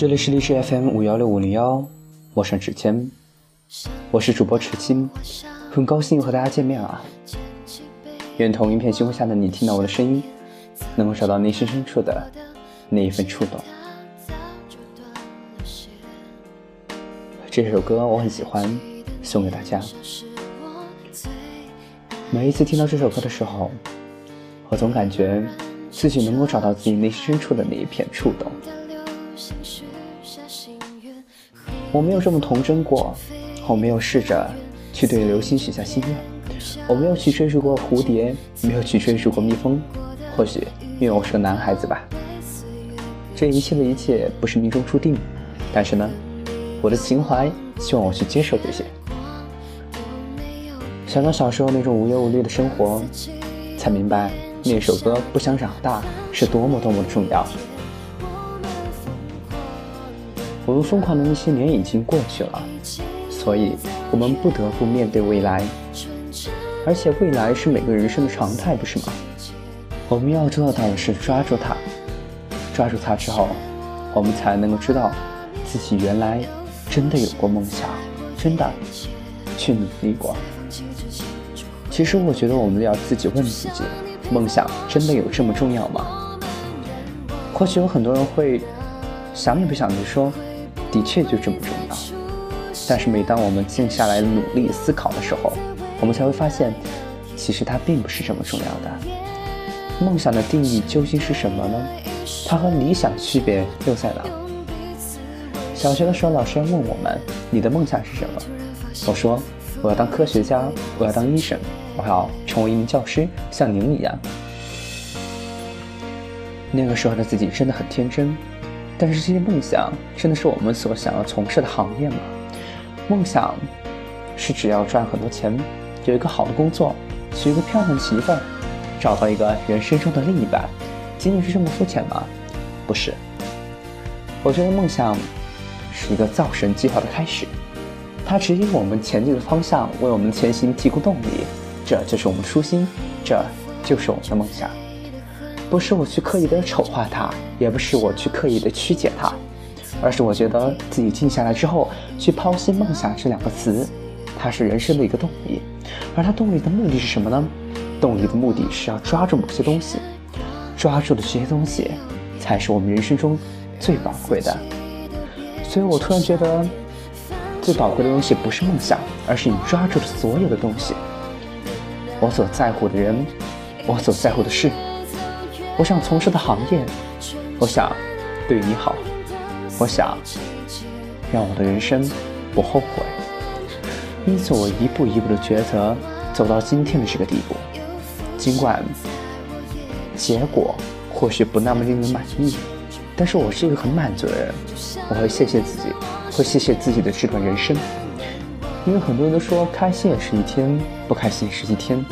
这里是荔枝 FM 五幺六五零幺，我是指尖，我是主播池青，很高兴和大家见面啊！愿同一片星空下的你听到我的声音，能够找到内心深处的那一份触动。这首歌我很喜欢，送给大家。每一次听到这首歌的时候，我总感觉自己能够找到自己内心深处的那一片触动。我没有这么童真过，我没有试着去对流星许下心愿，我没有去追逐过蝴蝶，没有去追逐过蜜蜂。或许因为我是个男孩子吧。这一切的一切不是命中注定，但是呢，我的情怀希望我去接受这些。想到小时候那种无忧无虑的生活，才明白那首歌《不想长大》是多么多么的重要。我们疯狂的那些年已经过去了，所以我们不得不面对未来，而且未来是每个人生的常态，不是吗？我们要做到的是抓住它，抓住它之后，我们才能够知道自己原来真的有过梦想，真的去努力过。其实我觉得我们要自己问自己：梦想真的有这么重要吗？或许有很多人会想也不想的说。的确就这么重要，但是每当我们静下来努力思考的时候，我们才会发现，其实它并不是这么重要的。梦想的定义究竟是什么呢？它和理想区别又在哪？小学的时候，老师问我们：“你的梦想是什么？”我说：“我要当科学家，我要当医生，我要成为一名教师，像您一样。”那个时候的自己真的很天真。但是这些梦想真的是我们所想要从事的行业吗？梦想是只要赚很多钱，有一个好的工作，娶一个漂亮的媳妇儿，找到一个人生中的另一半，仅仅是这么肤浅吗？不是。我觉得梦想是一个造神计划的开始，它指引我们前进的方向，为我们前行提供动力，这就是我们初心，这就是我们的梦想。不是我去刻意的丑化它，也不是我去刻意的曲解它，而是我觉得自己静下来之后，去剖析“梦想”这两个词，它是人生的一个动力，而它动力的目的是什么呢？动力的目的是要抓住某些东西，抓住的这些东西，才是我们人生中最宝贵的。所以我突然觉得，最宝贵的东西不是梦想，而是你抓住的所有的东西。我所在乎的人，我所在乎的事。我想从事的行业，我想对你好，我想让我的人生不后悔。因此，我一步一步的抉择，走到今天的这个地步。尽管结果或许不那么令人满意，但是我是一个很满足的人。我会谢谢自己，会谢谢自己的这段人生。因为很多人都说，开心也是一天，不开心也是一天。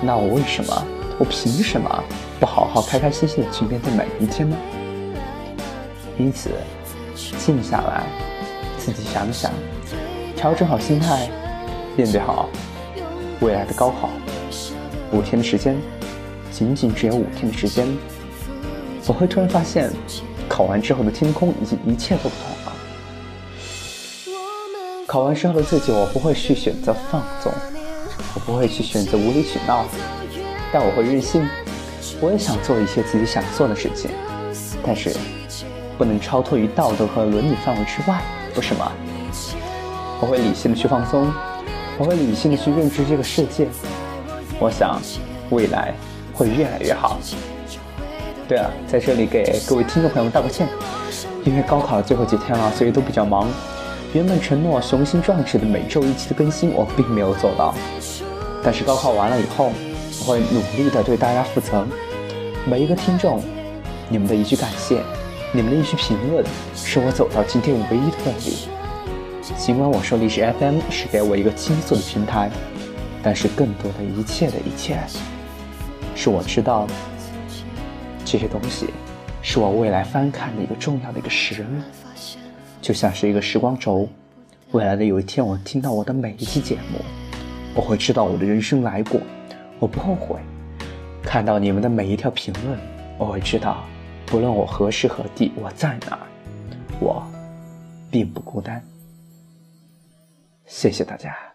那我为什么？我凭什么不好好开开心心的去面对每一天呢？因此，静下来，自己想想，调整好心态，面对好未来的高考。五天的时间，仅仅只有五天的时间，我会突然发现，考完之后的天空以及一切都不同了。考完之后的自己，我不会去选择放纵，我不会去选择无理取闹。但我会任性，我也想做一些自己想做的事情，但是不能超脱于道德和伦理范围之外，不是吗？我会理性的去放松，我会理性的去认知这个世界。我想未来会越来越好。对了，在这里给各位听众朋友们道个歉，因为高考的最后几天了，所以都比较忙。原本承诺雄心壮志的每周一期的更新，我并没有做到。但是高考完了以后。我会努力的对大家负责，每一个听众，你们的一句感谢，你们的一句评论，是我走到今天唯一的动力。尽管我说历史 FM 是给我一个倾诉的平台，但是更多的一切的一切，是我知道这些东西是我未来翻看的一个重要的一个实力，就像是一个时光轴。未来的有一天，我听到我的每一期节目，我会知道我的人生来过。我不后悔，看到你们的每一条评论，我会知道，不论我何时何地，我在哪，我并不孤单。谢谢大家。